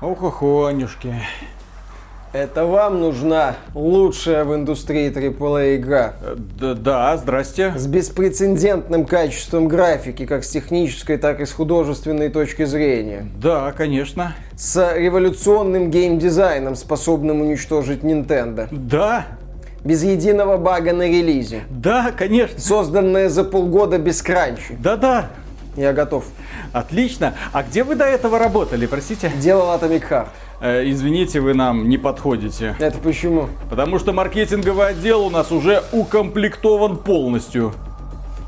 Охохонюшки. Это вам нужна лучшая в индустрии AAA игра. Да, да, здрасте. С беспрецедентным качеством графики, как с технической, так и с художественной точки зрения. Да, конечно. С революционным геймдизайном, способным уничтожить Nintendo. Да. Без единого бага на релизе. Да, конечно. Созданная за полгода без кранчи. Да-да. Я готов. Отлично. А где вы до этого работали, простите? Делал Atomic Heart. Э, извините, вы нам не подходите. Это почему? Потому что маркетинговый отдел у нас уже укомплектован полностью.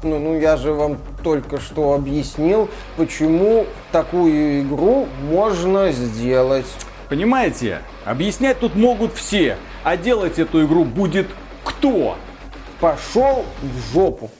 Ну, ну я же вам только что объяснил, почему такую игру можно сделать. Понимаете, объяснять тут могут все, а делать эту игру будет кто? Пошел в жопу.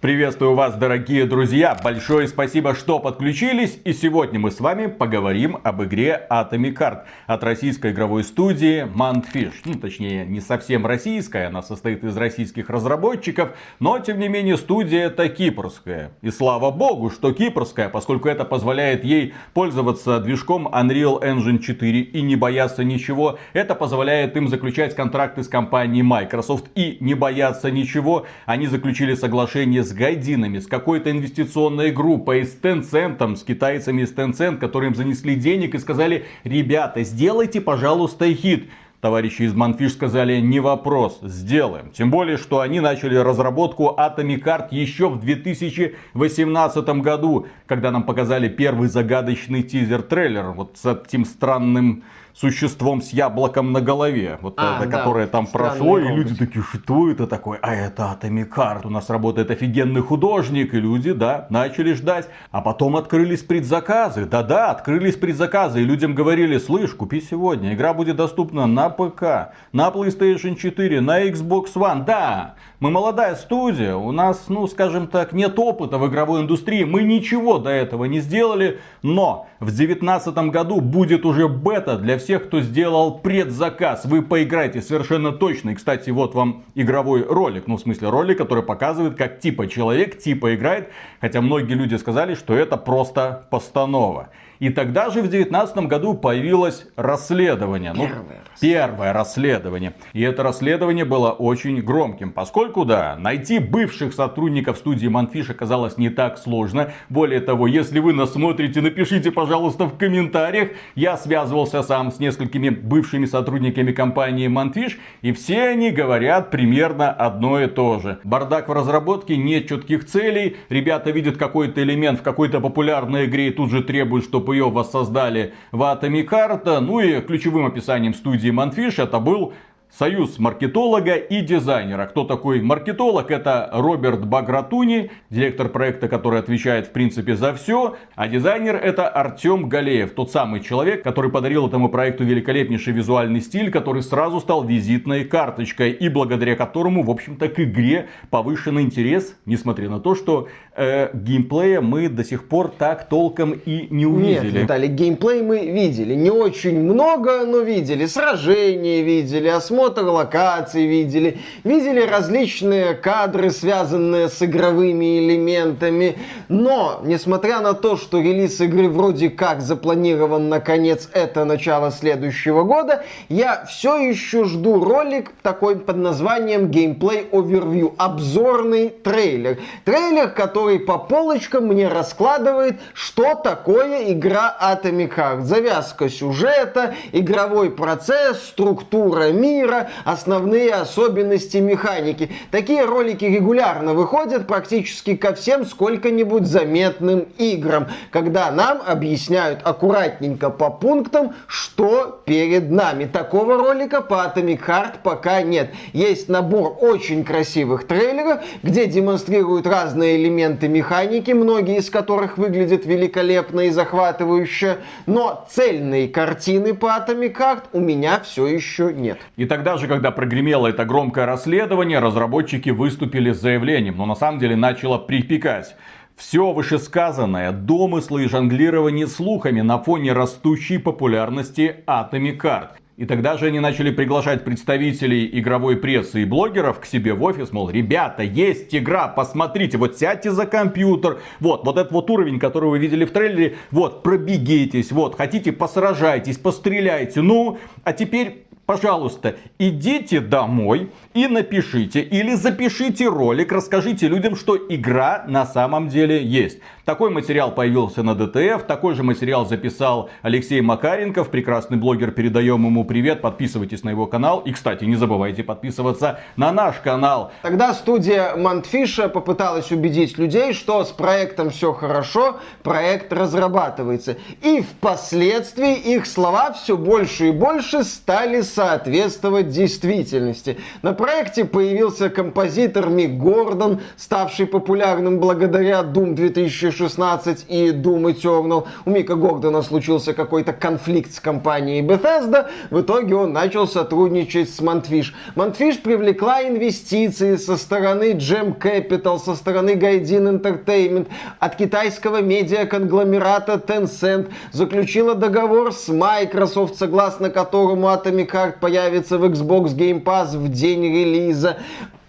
Приветствую вас, дорогие друзья! Большое спасибо, что подключились. И сегодня мы с вами поговорим об игре Atomic Heart от российской игровой студии Mantfish. Ну, точнее, не совсем российская, она состоит из российских разработчиков, но, тем не менее, студия это кипрская. И слава богу, что кипрская, поскольку это позволяет ей пользоваться движком Unreal Engine 4 и не бояться ничего. Это позволяет им заключать контракты с компанией Microsoft и не бояться ничего. Они заключили соглашение с гайдинами, с какой-то инвестиционной группой, с Tencent, с китайцами из Tencent, которые им занесли денег и сказали, ребята, сделайте, пожалуйста, хит. Товарищи из Манфиш сказали, не вопрос, сделаем. Тем более, что они начали разработку Atomic Heart еще в 2018 году, когда нам показали первый загадочный тизер-трейлер вот с этим странным существом с яблоком на голове, вот а, это, да. которое там Странный прошло, робот. и люди такие, что это такое? А это Heart, у нас работает офигенный художник, и люди, да, начали ждать. А потом открылись предзаказы, да-да, открылись предзаказы, и людям говорили, слышь, купи сегодня, игра будет доступна на ПК, на PlayStation 4, на Xbox One, да, мы молодая студия, у нас, ну, скажем так, нет опыта в игровой индустрии, мы ничего до этого не сделали, но в 2019 году будет уже бета для всех, кто сделал предзаказ. Вы поиграете совершенно точно. И, кстати, вот вам игровой ролик, ну, в смысле ролик, который показывает, как типа человек типа играет, хотя многие люди сказали, что это просто постанова. И тогда же в 2019 году появилось расследование. Первое, ну, расследование. первое расследование. И это расследование было очень громким, поскольку, да, найти бывших сотрудников студии Манфиш оказалось не так сложно. Более того, если вы нас смотрите, напишите, пожалуйста, в комментариях. Я связывался сам с несколькими бывшими сотрудниками компании Манфиш, и все они говорят примерно одно и то же. Бардак в разработке, нет четких целей, ребята видят какой-то элемент в какой-то популярной игре и тут же требуют, чтобы ее воссоздали в Atomic Heart. Ну и ключевым описанием студии Manfish это был Союз маркетолога и дизайнера. Кто такой маркетолог? Это Роберт Багратуни, директор проекта, который отвечает в принципе за все. А дизайнер это Артем Галеев, тот самый человек, который подарил этому проекту великолепнейший визуальный стиль, который сразу стал визитной карточкой и благодаря которому, в общем-то, к игре повышенный интерес, несмотря на то, что э, геймплея мы до сих пор так толком и не увидели. Нет, Виталий, геймплей мы видели. Не очень много, но видели. Сражения видели, осмотр осмотр локаций видели, видели различные кадры, связанные с игровыми элементами. Но, несмотря на то, что релиз игры вроде как запланирован на конец это начало следующего года, я все еще жду ролик такой под названием Gameplay Overview, обзорный трейлер. Трейлер, который по полочкам мне раскладывает, что такое игра Atomic Heart. Завязка сюжета, игровой процесс, структура мира, мира, основные особенности механики. Такие ролики регулярно выходят практически ко всем сколько-нибудь заметным играм, когда нам объясняют аккуратненько по пунктам, что перед нами. Такого ролика по Atomic Heart пока нет. Есть набор очень красивых трейлеров, где демонстрируют разные элементы механики, многие из которых выглядят великолепно и захватывающе, но цельной картины по Atomic Heart у меня все еще нет. И тогда же, когда прогремело это громкое расследование, разработчики выступили с заявлением, но на самом деле начало припекать. Все вышесказанное, домыслы и жонглирование слухами на фоне растущей популярности Atomic Heart. И тогда же они начали приглашать представителей игровой прессы и блогеров к себе в офис, мол, ребята, есть игра, посмотрите, вот сядьте за компьютер, вот, вот этот вот уровень, который вы видели в трейлере, вот, пробегитесь, вот, хотите, посражайтесь, постреляйте, ну, а теперь пожалуйста, идите домой и напишите или запишите ролик, расскажите людям, что игра на самом деле есть. Такой материал появился на ДТФ, такой же материал записал Алексей Макаренков, прекрасный блогер, передаем ему привет, подписывайтесь на его канал. И, кстати, не забывайте подписываться на наш канал. Тогда студия Мантфиша попыталась убедить людей, что с проектом все хорошо, проект разрабатывается. И впоследствии их слова все больше и больше стали соответствовать действительности. На проекте появился композитор Мик Гордон, ставший популярным благодаря Doom 2016 16 и Doom Eternal. У Мика Гордона случился какой-то конфликт с компанией Bethesda. В итоге он начал сотрудничать с Montfish. Montfish привлекла инвестиции со стороны Gem Capital, со стороны Gaijin Entertainment, от китайского медиа-конгломерата Tencent, заключила договор с Microsoft, согласно которому Atomic Heart появится в Xbox Game Pass в день релиза.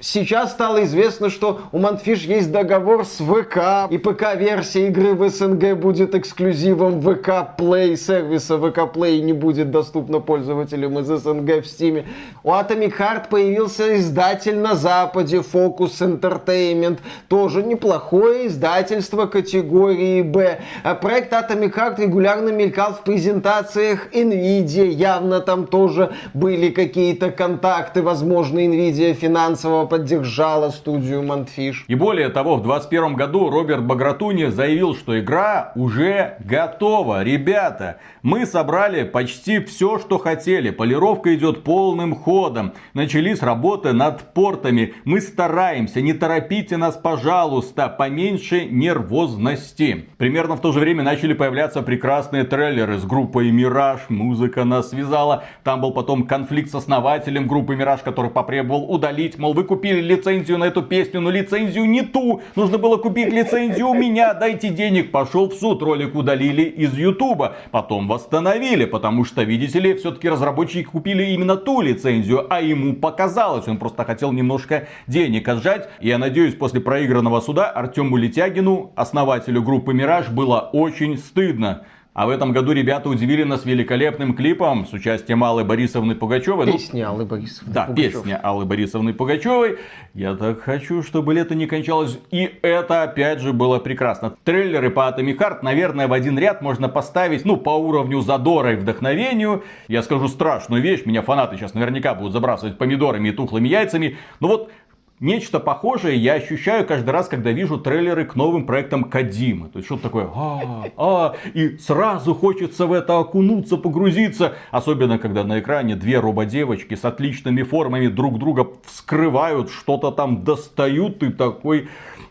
Сейчас стало известно, что у Манфиш есть договор с ВК, и ПК-версия игры в СНГ будет эксклюзивом ВК Play, сервиса ВК Play не будет доступна пользователям из СНГ в Steam. У Atomic Heart появился издатель на Западе, Focus Entertainment, тоже неплохое издательство категории Б. А проект Atomic Heart регулярно мелькал в презентациях NVIDIA, явно там тоже были какие-то контакты, возможно, NVIDIA финансово поддержала студию Mundfish. И более того, в 2021 году Роберт Багратуни заявил, что игра уже готова. Ребята, мы собрали почти все, что хотели. Полировка идет полным ходом. Начались работы над портами. Мы стараемся. Не торопите нас, пожалуйста. Поменьше нервозности. Примерно в то же время начали появляться прекрасные трейлеры с группой Мираж. Музыка нас связала. Там был потом конфликт с основателем группы Мираж, который потребовал удалить. Мол, вы купили лицензию на эту песню, но лицензию не ту. Нужно было купить лицензию у меня, дайте денег. Пошел в суд, ролик удалили из Ютуба. Потом восстановили, потому что, видите ли, все-таки разработчики купили именно ту лицензию, а ему показалось. Он просто хотел немножко денег отжать. Я надеюсь, после проигранного суда Артему Летягину, основателю группы Мираж, было очень стыдно. А в этом году ребята удивили нас великолепным клипом с участием Аллы Борисовны Пугачевой. Песня ну, Аллы Борисовны Да, Пугачев. песня Аллы Борисовны Пугачевой. Я так хочу, чтобы лето не кончалось. И это опять же было прекрасно. Трейлеры по Atomic Heart, наверное, в один ряд можно поставить, ну, по уровню задора и вдохновению. Я скажу страшную вещь, меня фанаты сейчас наверняка будут забрасывать помидорами и тухлыми яйцами. Но вот Нечто похожее я ощущаю каждый раз, когда вижу трейлеры к новым проектам Кадимы. То есть что-то такое, а, а, и сразу хочется в это окунуться, погрузиться. Особенно, когда на экране две рободевочки с отличными формами друг друга вскрывают, что-то там достают, и такой,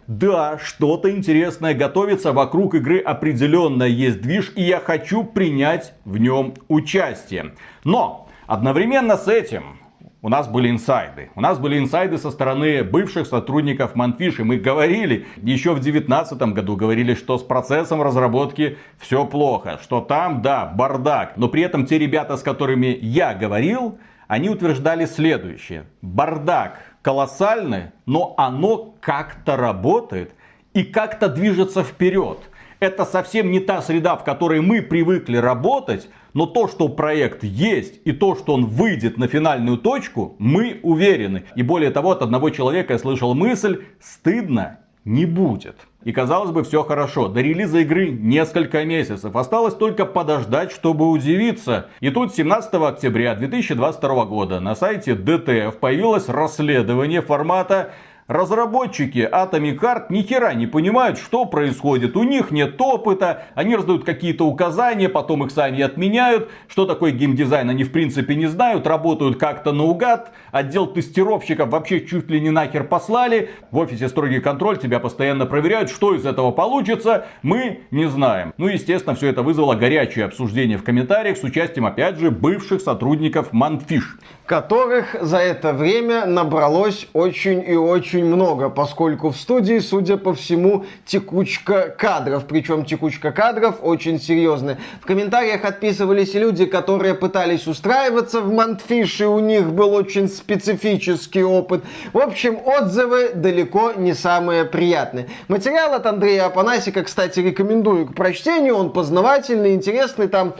да, что-то интересное готовится, вокруг игры определенно есть движ, и я хочу принять в нем участие. Но, одновременно с этим, у нас были инсайды. У нас были инсайды со стороны бывших сотрудников Манфиш. И мы говорили, еще в 2019 году говорили, что с процессом разработки все плохо. Что там, да, бардак. Но при этом те ребята, с которыми я говорил, они утверждали следующее. Бардак колоссальный, но оно как-то работает и как-то движется вперед. Это совсем не та среда, в которой мы привыкли работать, но то, что проект есть и то, что он выйдет на финальную точку, мы уверены. И более того, от одного человека я слышал мысль, стыдно не будет. И казалось бы, все хорошо. До релиза игры несколько месяцев. Осталось только подождать, чтобы удивиться. И тут 17 октября 2022 года на сайте DTF появилось расследование формата Разработчики Atomic Heart ни хера не понимают, что происходит. У них нет опыта, они раздают какие-то указания, потом их сами отменяют. Что такое геймдизайн, они в принципе не знают, работают как-то наугад. Отдел тестировщиков вообще чуть ли не нахер послали. В офисе строгий контроль, тебя постоянно проверяют, что из этого получится, мы не знаем. Ну, естественно, все это вызвало горячее обсуждение в комментариях с участием, опять же, бывших сотрудников Манфиш. Которых за это время набралось очень и очень очень много, поскольку в студии, судя по всему, текучка кадров. Причем текучка кадров очень серьезная. В комментариях отписывались люди, которые пытались устраиваться в Мантфиш, и у них был очень специфический опыт. В общем, отзывы далеко не самые приятные. Материал от Андрея Апанасика, кстати, рекомендую к прочтению. Он познавательный, интересный. Там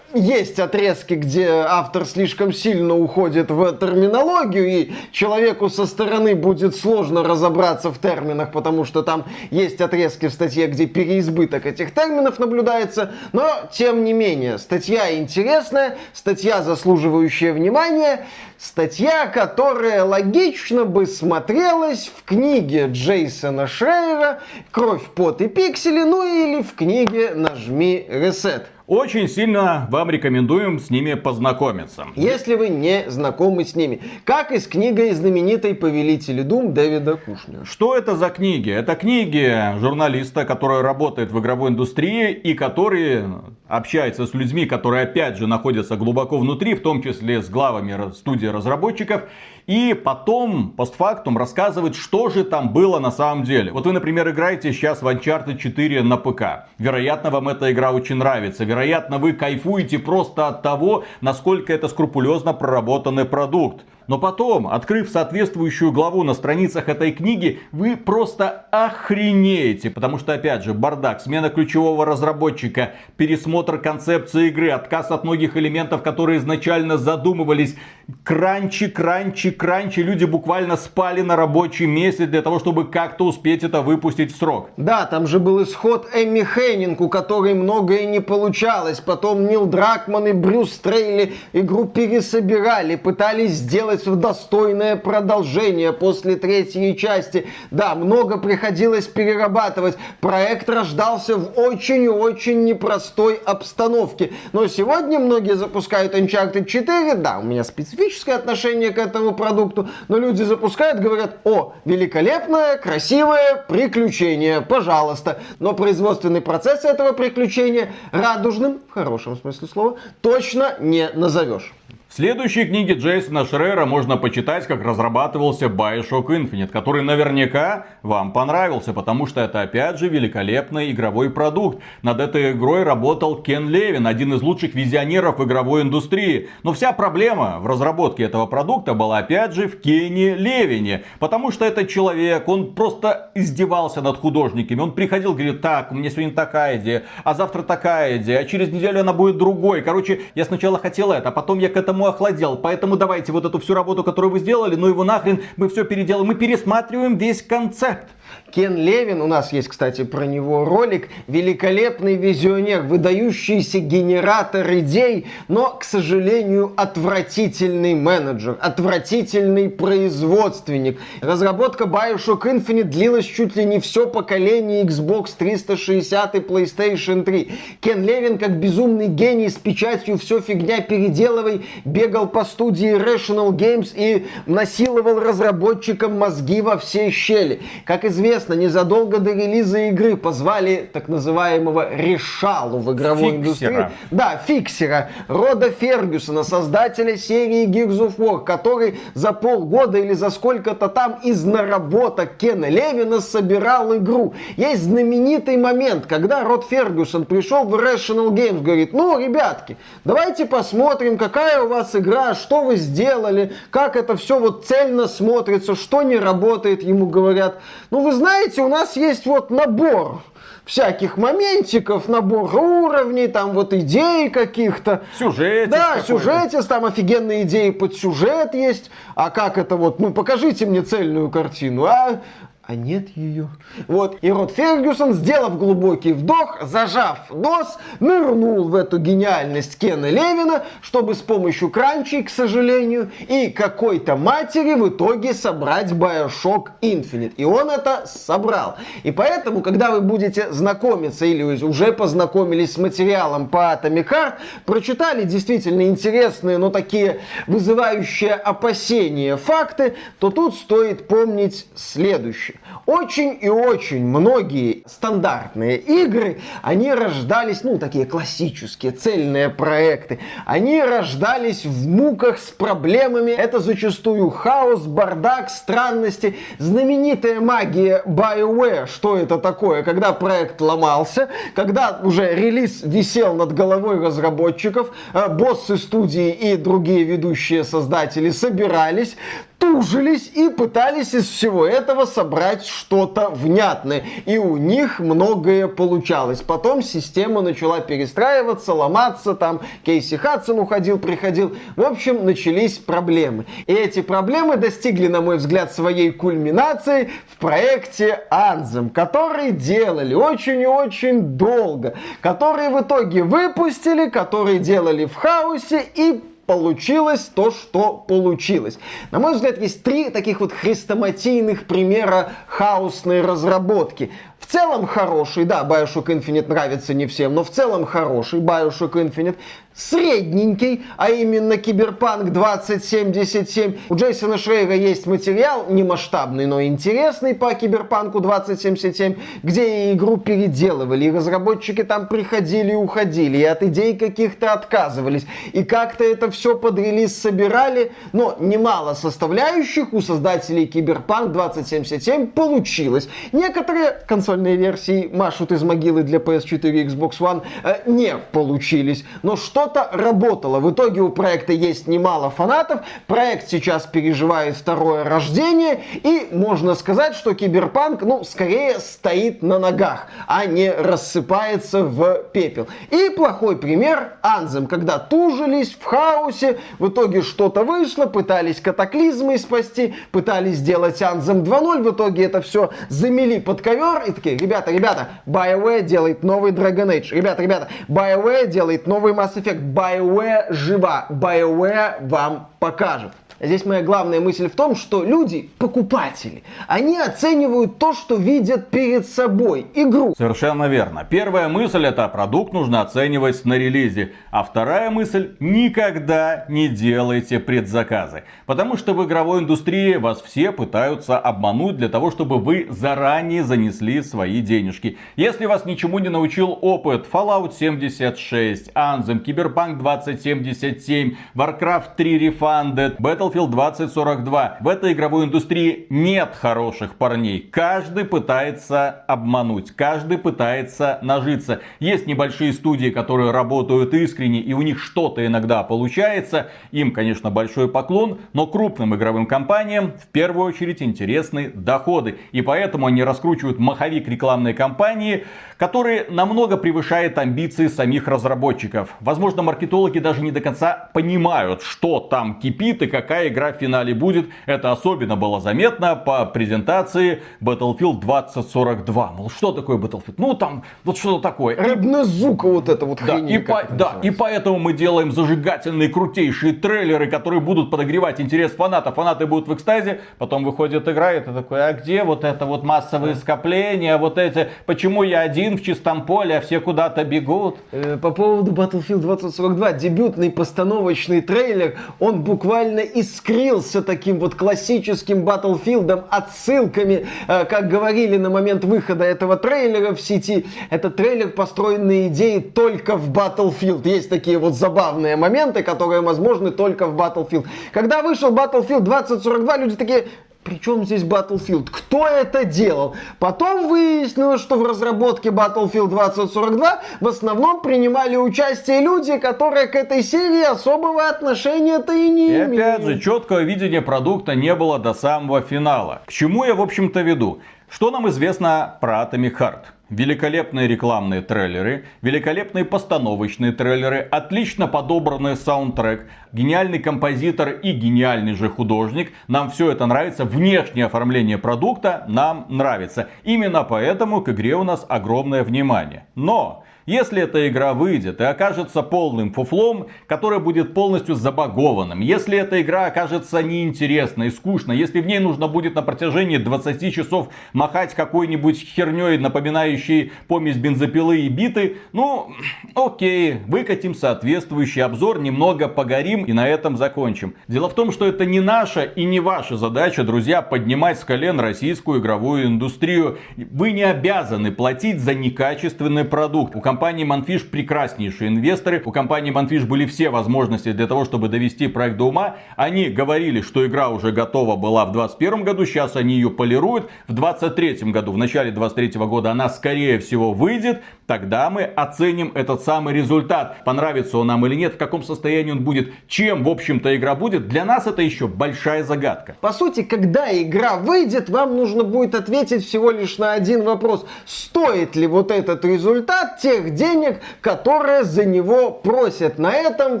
есть отрезки, где автор слишком сильно уходит в терминологию, и человеку со стороны будет сложно разобраться в терминах, потому что там есть отрезки в статье, где переизбыток этих терминов наблюдается. Но, тем не менее, статья интересная, статья заслуживающая внимания. Статья, которая логично бы смотрелась в книге Джейсона Шрейера «Кровь, пот и пиксели», ну или в книге «Нажми ресет». Очень сильно вам рекомендуем с ними познакомиться. Если вы не знакомы с ними. Как и с книгой знаменитой «Повелители Дум» Дэвида Кушнера. Что это за книги? Это книги журналиста, который работает в игровой индустрии и который общается с людьми, которые опять же находятся глубоко внутри, в том числе с главами студии разработчиков. И потом, постфактум, рассказывает, что же там было на самом деле. Вот вы, например, играете сейчас в Uncharted 4 на ПК. Вероятно, вам эта игра очень нравится. Вероятно, вы кайфуете просто от того, насколько это скрупулезно проработанный продукт. Но потом, открыв соответствующую главу на страницах этой книги, вы просто охренеете. Потому что, опять же, бардак, смена ключевого разработчика, пересмотр концепции игры, отказ от многих элементов, которые изначально задумывались. Кранчи, кранчи, кранчи. Люди буквально спали на рабочем месте для того, чтобы как-то успеть это выпустить в срок. Да, там же был исход Эмми Хейнинг, у которой многое не получалось. Потом Нил Дракман и Брюс Трейли игру пересобирали, пытались сделать сделать достойное продолжение после третьей части. Да, много приходилось перерабатывать. Проект рождался в очень и очень непростой обстановке. Но сегодня многие запускают Uncharted 4. Да, у меня специфическое отношение к этому продукту. Но люди запускают, говорят, о, великолепное, красивое приключение, пожалуйста. Но производственный процесс этого приключения радужным, в хорошем смысле слова, точно не назовешь. В следующей книге Джейсона Шрера можно почитать, как разрабатывался Bioshock Infinite, который наверняка вам понравился, потому что это опять же великолепный игровой продукт. Над этой игрой работал Кен Левин, один из лучших визионеров игровой индустрии. Но вся проблема в разработке этого продукта была опять же в Кене Левине, потому что этот человек, он просто издевался над художниками. Он приходил, говорит, так, у меня сегодня такая идея, а завтра такая идея, а через неделю она будет другой. Короче, я сначала хотел это, а потом я к этому охладел. Поэтому давайте вот эту всю работу, которую вы сделали, ну его нахрен, мы все переделаем. Мы пересматриваем весь концепт. Кен Левин, у нас есть, кстати, про него ролик, великолепный визионер, выдающийся генератор идей, но, к сожалению, отвратительный менеджер, отвратительный производственник. Разработка Bioshock Infinite длилась чуть ли не все поколение Xbox 360 и PlayStation 3. Кен Левин, как безумный гений с печатью «все фигня, переделывай», бегал по студии Rational Games и насиловал разработчикам мозги во все щели. Как известно, незадолго до релиза игры позвали так называемого решалу в игровой фиксера. индустрии. Да, фиксера. Рода Фергюсона, создателя серии Gears of War, который за полгода или за сколько-то там из наработок Кена Левина собирал игру. Есть знаменитый момент, когда Род Фергюсон пришел в Rational Games, говорит, ну, ребятки, давайте посмотрим, какая у вас игра, что вы сделали, как это все вот цельно смотрится, что не работает, ему говорят. Ну, вы знаете, у нас есть вот набор всяких моментиков, набор уровней, там вот идей каких-то. Сюжет. Да, сюжетец, там офигенные идеи под сюжет есть. А как это вот, ну покажите мне цельную картину. А а нет ее. Вот, и Рот Фергюсон, сделав глубокий вдох, зажав нос, нырнул в эту гениальность Кена Левина, чтобы с помощью кранчей, к сожалению, и какой-то матери в итоге собрать Bioshock Infinite. И он это собрал. И поэтому, когда вы будете знакомиться или уже познакомились с материалом по Atomic Heart, прочитали действительно интересные, но такие вызывающие опасения факты, то тут стоит помнить следующее. Очень и очень многие стандартные игры, они рождались, ну, такие классические, цельные проекты, они рождались в муках с проблемами. Это зачастую хаос, бардак, странности. Знаменитая магия BioWare, что это такое? Когда проект ломался, когда уже релиз висел над головой разработчиков, э, боссы студии и другие ведущие создатели собирались, тужились и пытались из всего этого собрать что-то внятное. И у них многое получалось. Потом система начала перестраиваться, ломаться, там Кейси Хадсон уходил, приходил. В общем, начались проблемы. И эти проблемы достигли, на мой взгляд, своей кульминации в проекте Anthem, который делали очень и очень долго, который в итоге выпустили, который делали в хаосе и получилось то, что получилось. На мой взгляд, есть три таких вот хрестоматийных примера хаосной разработки. В целом хороший, да, Bioshock Infinite нравится не всем, но в целом хороший Bioshock Infinite средненький, а именно Киберпанк 2077. У Джейсона Шрейра есть материал, не масштабный, но интересный по Киберпанку 2077, где игру переделывали, и разработчики там приходили и уходили, и от идей каких-то отказывались, и как-то это все под релиз собирали, но немало составляющих у создателей Киберпанк 2077 получилось. Некоторые консольные версии машут из могилы для PS4 и Xbox One э, не получились, но что что-то работало. В итоге у проекта есть немало фанатов. Проект сейчас переживает второе рождение. И можно сказать, что Киберпанк, ну, скорее стоит на ногах, а не рассыпается в пепел. И плохой пример Anthem, когда тужились в хаосе, в итоге что-то вышло, пытались катаклизмы спасти, пытались сделать Анзем 2.0, в итоге это все замели под ковер и такие, ребята, ребята, BioWare делает новый Dragon Age, ребята, ребята, BioWare делает новый Mass Effect, BioWare жива. BioWare вам покажет. Здесь моя главная мысль в том, что люди, покупатели, они оценивают то, что видят перед собой, игру. Совершенно верно. Первая мысль это продукт нужно оценивать на релизе. А вторая мысль никогда не делайте предзаказы. Потому что в игровой индустрии вас все пытаются обмануть для того, чтобы вы заранее занесли свои денежки. Если вас ничему не научил опыт Fallout 76, Anthem, Cyberpunk 2077, Warcraft 3 Refunded, Battle Battlefield 2042. В этой игровой индустрии нет хороших парней. Каждый пытается обмануть, каждый пытается нажиться. Есть небольшие студии, которые работают искренне и у них что-то иногда получается. Им, конечно, большой поклон, но крупным игровым компаниям в первую очередь интересны доходы. И поэтому они раскручивают маховик рекламной кампании, который намного превышает амбиции самих разработчиков. Возможно, маркетологи даже не до конца понимают, что там кипит и какая какая игра в финале будет. Это особенно было заметно по презентации Battlefield 2042. Мол, что такое Battlefield? Ну, там, вот что-то такое. Рыбнозука вот это вот да, и, по, да, и поэтому мы делаем зажигательные, крутейшие трейлеры, которые будут подогревать интерес фанатов. Фанаты будут в экстазе, потом выходит игра, и ты такой, а где вот это вот массовые скопления, вот эти, почему я один в чистом поле, а все куда-то бегут? Э, по поводу Battlefield 2042, дебютный постановочный трейлер, он буквально из искрился таким вот классическим Баттлфилдом, отсылками, э, как говорили на момент выхода этого трейлера в сети. Этот трейлер построен на идее только в Battlefield. Есть такие вот забавные моменты, которые возможны только в Battlefield. Когда вышел Battlefield 2042, люди такие, причем здесь Battlefield? Кто это делал? Потом выяснилось, что в разработке Battlefield 2042 в основном принимали участие люди, которые к этой серии особого отношения-то и не и имели. опять же, четкого видения продукта не было до самого финала. К чему я, в общем-то, веду? Что нам известно про Atomic Heart? Великолепные рекламные трейлеры, великолепные постановочные трейлеры, отлично подобранный саундтрек, гениальный композитор и гениальный же художник. Нам все это нравится. Внешнее оформление продукта нам нравится. Именно поэтому к игре у нас огромное внимание. Но Если эта игра выйдет и окажется полным фуфлом, которое будет полностью забагованным, если эта игра окажется неинтересной, скучной, если в ней нужно будет на протяжении 20 часов махать какой-нибудь херней, напоминающей помесь бензопилы и биты, ну, окей, выкатим соответствующий обзор, немного погорим и на этом закончим. Дело в том, что это не наша и не ваша задача, друзья, поднимать с колен российскую игровую индустрию. Вы не обязаны платить за некачественный продукт. У компании Manfish прекраснейшие инвесторы. У компании Manfish были все возможности для того, чтобы довести проект до ума. Они говорили, что игра уже готова была в 2021 году. Сейчас они ее полируют. В 2023 году, в начале 2023 года она скорее всего выйдет. Тогда мы оценим этот самый результат. Понравится он нам или нет, в каком состоянии он будет, чем, в общем-то, игра будет. Для нас это еще большая загадка. По сути, когда игра выйдет, вам нужно будет ответить всего лишь на один вопрос. Стоит ли вот этот результат тех тех денег, которые за него просят. На этом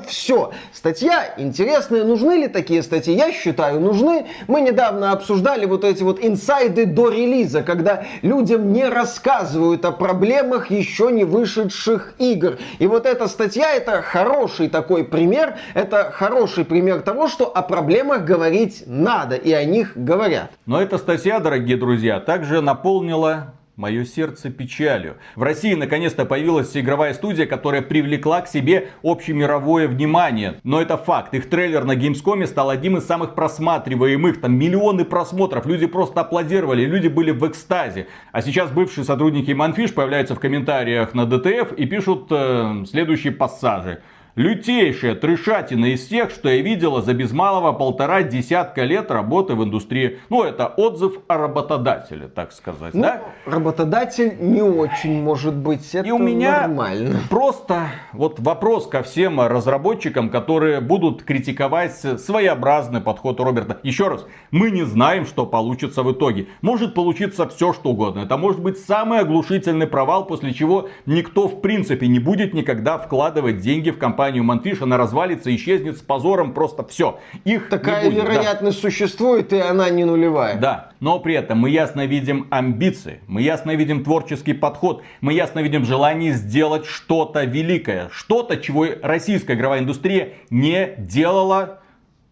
все. Статья интересная. Нужны ли такие статьи? Я считаю, нужны. Мы недавно обсуждали вот эти вот инсайды до релиза, когда людям не рассказывают о проблемах еще не вышедших игр. И вот эта статья это хороший такой пример. Это хороший пример того, что о проблемах говорить надо. И о них говорят. Но эта статья, дорогие друзья, также наполнила Мое сердце печалью. В России наконец-то появилась игровая студия, которая привлекла к себе общемировое внимание. Но это факт. Их трейлер на Gamescom стал одним из самых просматриваемых. Там миллионы просмотров. Люди просто аплодировали. Люди были в экстазе. А сейчас бывшие сотрудники Manfish появляются в комментариях на DTF и пишут э, следующие пассажи. Лютейшая трешатина из всех, что я видела за без малого полтора десятка лет работы в индустрии. Ну, это отзыв о работодателе, так сказать, ну, да? Работодатель не очень может быть, это И у меня нормально. просто вот вопрос ко всем разработчикам, которые будут критиковать своеобразный подход Роберта. Еще раз, мы не знаем, что получится в итоге. Может получиться все, что угодно. Это может быть самый оглушительный провал, после чего никто в принципе не будет никогда вкладывать деньги в компанию компанию Манфиш, она развалится, исчезнет с позором, просто все. Их Такая будет, вероятность да. существует, и она не нулевая. Да, но при этом мы ясно видим амбиции, мы ясно видим творческий подход, мы ясно видим желание сделать что-то великое, что-то, чего российская игровая индустрия не делала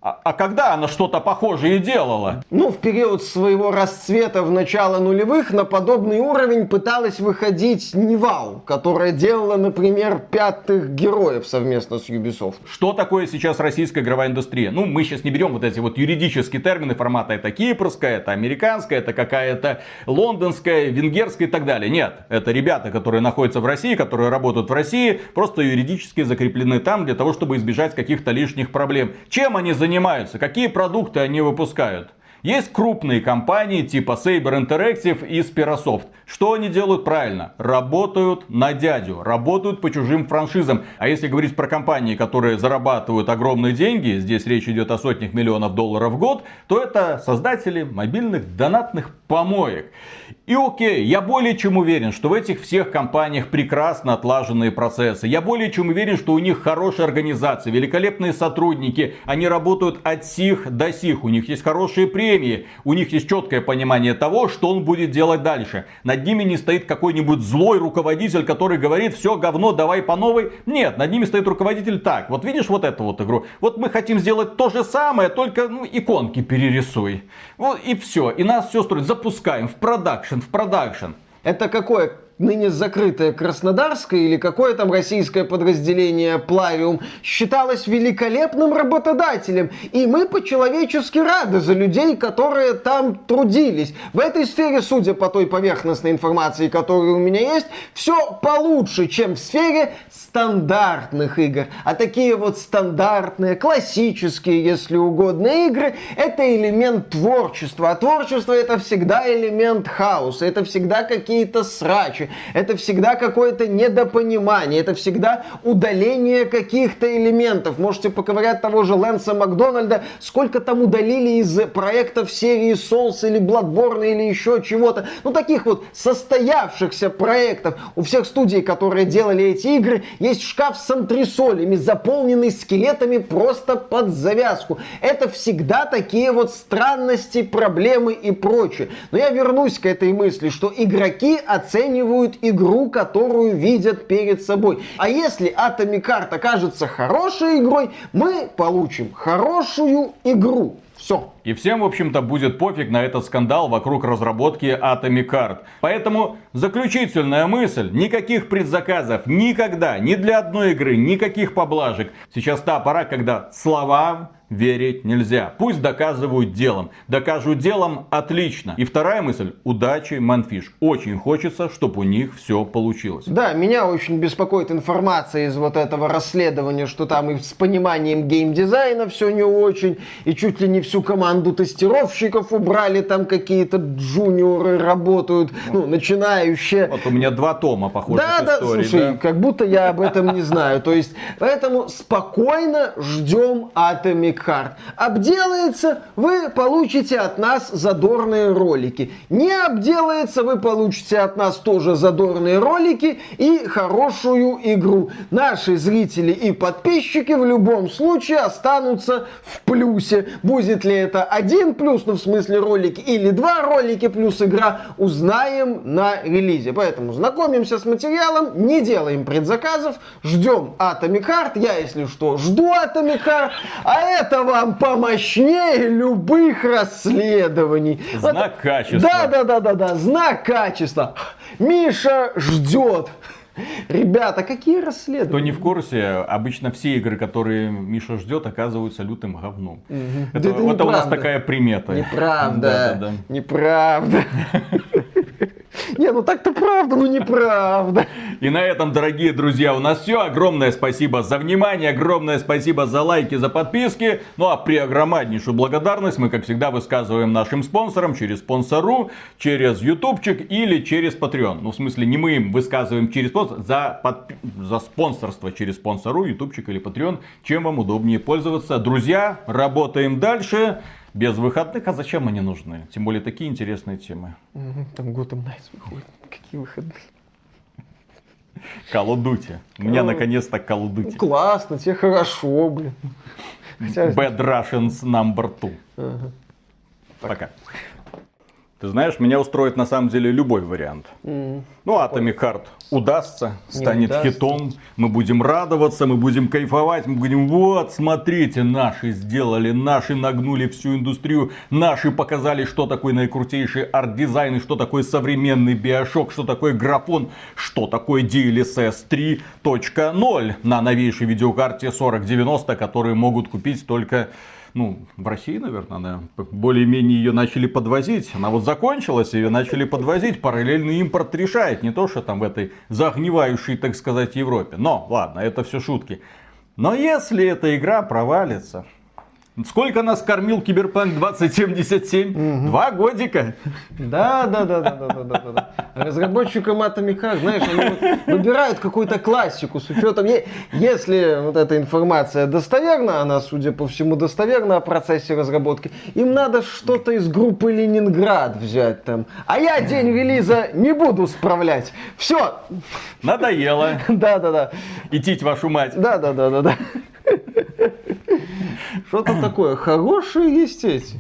а, а когда она что-то похожее делала? Ну, в период своего расцвета в начало нулевых на подобный уровень пыталась выходить Невал, которая делала, например, пятых героев совместно с Ubisoft. Что такое сейчас российская игровая индустрия? Ну, мы сейчас не берем вот эти вот юридические термины формата это кипрская, это американская, это какая-то лондонская, венгерская и так далее. Нет, это ребята, которые находятся в России, которые работают в России, просто юридически закреплены там для того, чтобы избежать каких-то лишних проблем. Чем они занимаются? Занимаются, какие продукты они выпускают. Есть крупные компании типа Saber Interactive и Spirasoft. Что они делают правильно? Работают на дядю, работают по чужим франшизам. А если говорить про компании, которые зарабатывают огромные деньги, здесь речь идет о сотнях миллионов долларов в год, то это создатели мобильных донатных помоек. И окей, я более чем уверен, что в этих всех компаниях прекрасно отлаженные процессы. Я более чем уверен, что у них хорошая организация, великолепные сотрудники. Они работают от сих до сих. У них есть хорошие премии. У них есть четкое понимание того, что он будет делать дальше. Над ними не стоит какой-нибудь злой руководитель, который говорит, все говно, давай по новой. Нет, над ними стоит руководитель так. Вот видишь вот эту вот игру? Вот мы хотим сделать то же самое, только ну, иконки перерисуй. Вот и все. И нас все строят. Запускаем в продакшн в продакшн. Это какое ныне закрытое Краснодарское или какое там российское подразделение Plarium, считалось великолепным работодателем. И мы по-человечески рады за людей, которые там трудились. В этой сфере, судя по той поверхностной информации, которая у меня есть, все получше, чем в сфере стандартных игр. А такие вот стандартные, классические, если угодно, игры, это элемент творчества. А творчество это всегда элемент хаоса, это всегда какие-то срачи, это всегда какое-то недопонимание, это всегда удаление каких-то элементов. Можете поковырять того же Лэнса Макдональда, сколько там удалили из проектов серии Souls или Bloodborne или еще чего-то. Ну, таких вот состоявшихся проектов. У всех студий, которые делали эти игры, есть шкаф с антресолями, заполненный скелетами просто под завязку. Это всегда такие вот странности, проблемы и прочее. Но я вернусь к этой мысли, что игроки оценивают оценивают игру, которую видят перед собой. А если Atomic Heart окажется хорошей игрой, мы получим хорошую игру. Все. И всем, в общем-то, будет пофиг на этот скандал вокруг разработки Atomic Heart. Поэтому заключительная мысль. Никаких предзаказов никогда, ни для одной игры, никаких поблажек. Сейчас та пора, когда слова верить нельзя. Пусть доказывают делом. Докажут делом отлично. И вторая мысль. Удачи, Манфиш. Очень хочется, чтобы у них все получилось. Да, меня очень беспокоит информация из вот этого расследования, что там и с пониманием геймдизайна все не очень, и чуть ли не всю команду тестировщиков убрали, там какие-то джуниоры работают, ну, начинающие. Вот у меня два тома похожих да, да, историй. Слушай, да, как будто я об этом не знаю. То есть, поэтому спокойно ждем Atomic Heart. Обделается, вы получите от нас задорные ролики. Не обделается, вы получите от нас тоже задорные ролики и хорошую игру. Наши зрители и подписчики в любом случае останутся в плюсе. Будет ли это один плюс, ну в смысле ролики, или два ролики плюс игра, узнаем на релизе. Поэтому знакомимся с материалом, не делаем предзаказов, ждем Atomic Heart. Я, если что, жду Atomic Heart. А это вам помощнее любых расследований. Знак качества. Да, да, да, да, да, знак качества. Миша ждет. Ребята, какие расследования? Кто не в курсе, обычно все игры, которые Миша ждет, оказываются лютым говном. Угу. Это, да это, это у нас такая примета. Неправда. Да, да, да. Неправда. Не, ну так-то правда, ну неправда. И на этом, дорогие друзья, у нас все. Огромное спасибо за внимание, огромное спасибо за лайки, за подписки. Ну а при огромнейшую благодарность мы, как всегда, высказываем нашим спонсорам через спонсору, через ютубчик или через Patreon. Ну, в смысле, не мы им высказываем через спонсор, за, под... за спонсорство через спонсору, ютубчик или Patreon. Чем вам удобнее пользоваться. Друзья, работаем дальше без выходных, а зачем они нужны? Тем более такие интересные темы. Там Gotham Knights выходит. Какие выходные? Duty. У меня наконец-то. Ну, классно, тебе хорошо, блин. Bad Russians number two. Пока. Ты знаешь, меня устроит на самом деле любой вариант. Mm. Ну, Atomic Heart удастся, станет удастся. хитом, мы будем радоваться, мы будем кайфовать, мы будем, вот, смотрите, наши сделали, наши нагнули всю индустрию, наши показали, что такое наикрутейший арт-дизайн, и что такое современный BioShock, что такое графон, что такое DLSS 3.0 на новейшей видеокарте 4090, которые могут купить только ну, в России, наверное, она более-менее ее начали подвозить. Она вот закончилась, ее начали подвозить. Параллельный импорт решает. Не то, что там в этой загнивающей, так сказать, Европе. Но, ладно, это все шутки. Но если эта игра провалится, Сколько нас кормил Киберпанк 2077? Угу. Два годика. Да, да, да, да, да, да, да, да. Разработчикам Heart, знаешь, они вот выбирают какую-то классику с учетом, если вот эта информация достоверна, она, судя по всему, достоверна о процессе разработки, им надо что-то из группы Ленинград взять там. А я день релиза не буду справлять. Все. Надоело. Да, да, да. Идти вашу мать. Да, да, да, да, да. Что-то такое. Хорошие есть эти.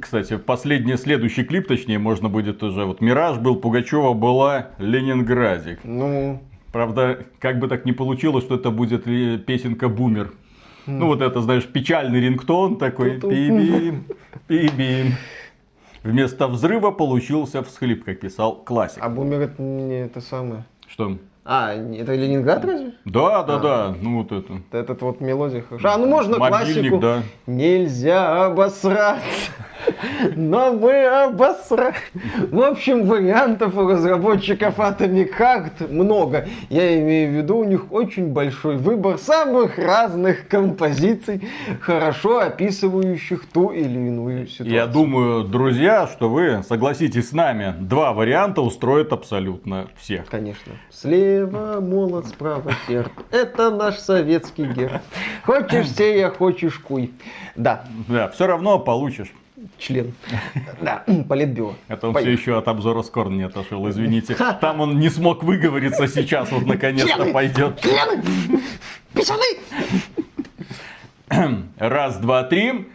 Кстати, последний, следующий клип, точнее, можно будет уже. Вот Мираж был, Пугачева была, Ленинградик. Ну. Правда, как бы так не получилось, что это будет песенка Бумер. Ну, вот это, знаешь, печальный рингтон такой. Пи-бим, пи-бим. Вместо взрыва получился всхлип, как писал классик. А Бумер это не это самое. Что? А, это Ленинград разве? Да, да, а, да. Ну вот это. Этот вот мелодия хорошо. А, ну можно Мобильник, классику. Да. Нельзя обосраться. Но мы обосрали. В общем, вариантов у разработчиков Atomic Heart много. Я имею в виду, у них очень большой выбор самых разных композиций, хорошо описывающих ту или иную ситуацию. Я думаю, друзья, что вы согласитесь с нами. Два варианта устроят абсолютно всех. Конечно. Слева молот, справа серп. Это наш советский герб. Хочешь сея, хочешь куй. Да. Да, все равно получишь член. Да, политбюро. Это он все еще от обзора Скорн не отошел, извините. Там он не смог выговориться сейчас, вот наконец-то пойдет. Члены! Писаны! Раз, два, три.